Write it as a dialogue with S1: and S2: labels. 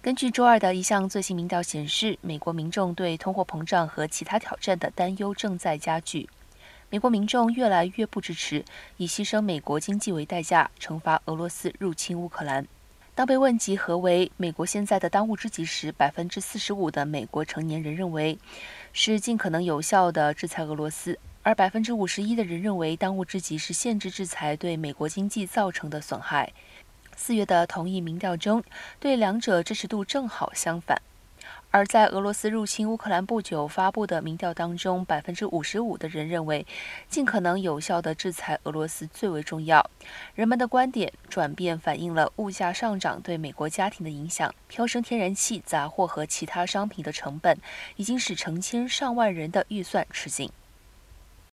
S1: 根据周二的一项最新民调显示，美国民众对通货膨胀和其他挑战的担忧正在加剧。美国民众越来越不支持以牺牲美国经济为代价惩罚俄罗斯入侵乌克兰。当被问及何为美国现在的当务之急时，百分之四十五的美国成年人认为是尽可能有效的制裁俄罗斯，而百分之五十一的人认为当务之急是限制制裁对美国经济造成的损害。四月的同一民调中，对两者支持度正好相反。而在俄罗斯入侵乌克兰不久发布的民调当中，百分之五十五的人认为，尽可能有效地制裁俄罗斯最为重要。人们的观点转变反映了物价上涨对美国家庭的影响。飙升天然气、杂货和其他商品的成本，已经使成千上万人的预算吃紧。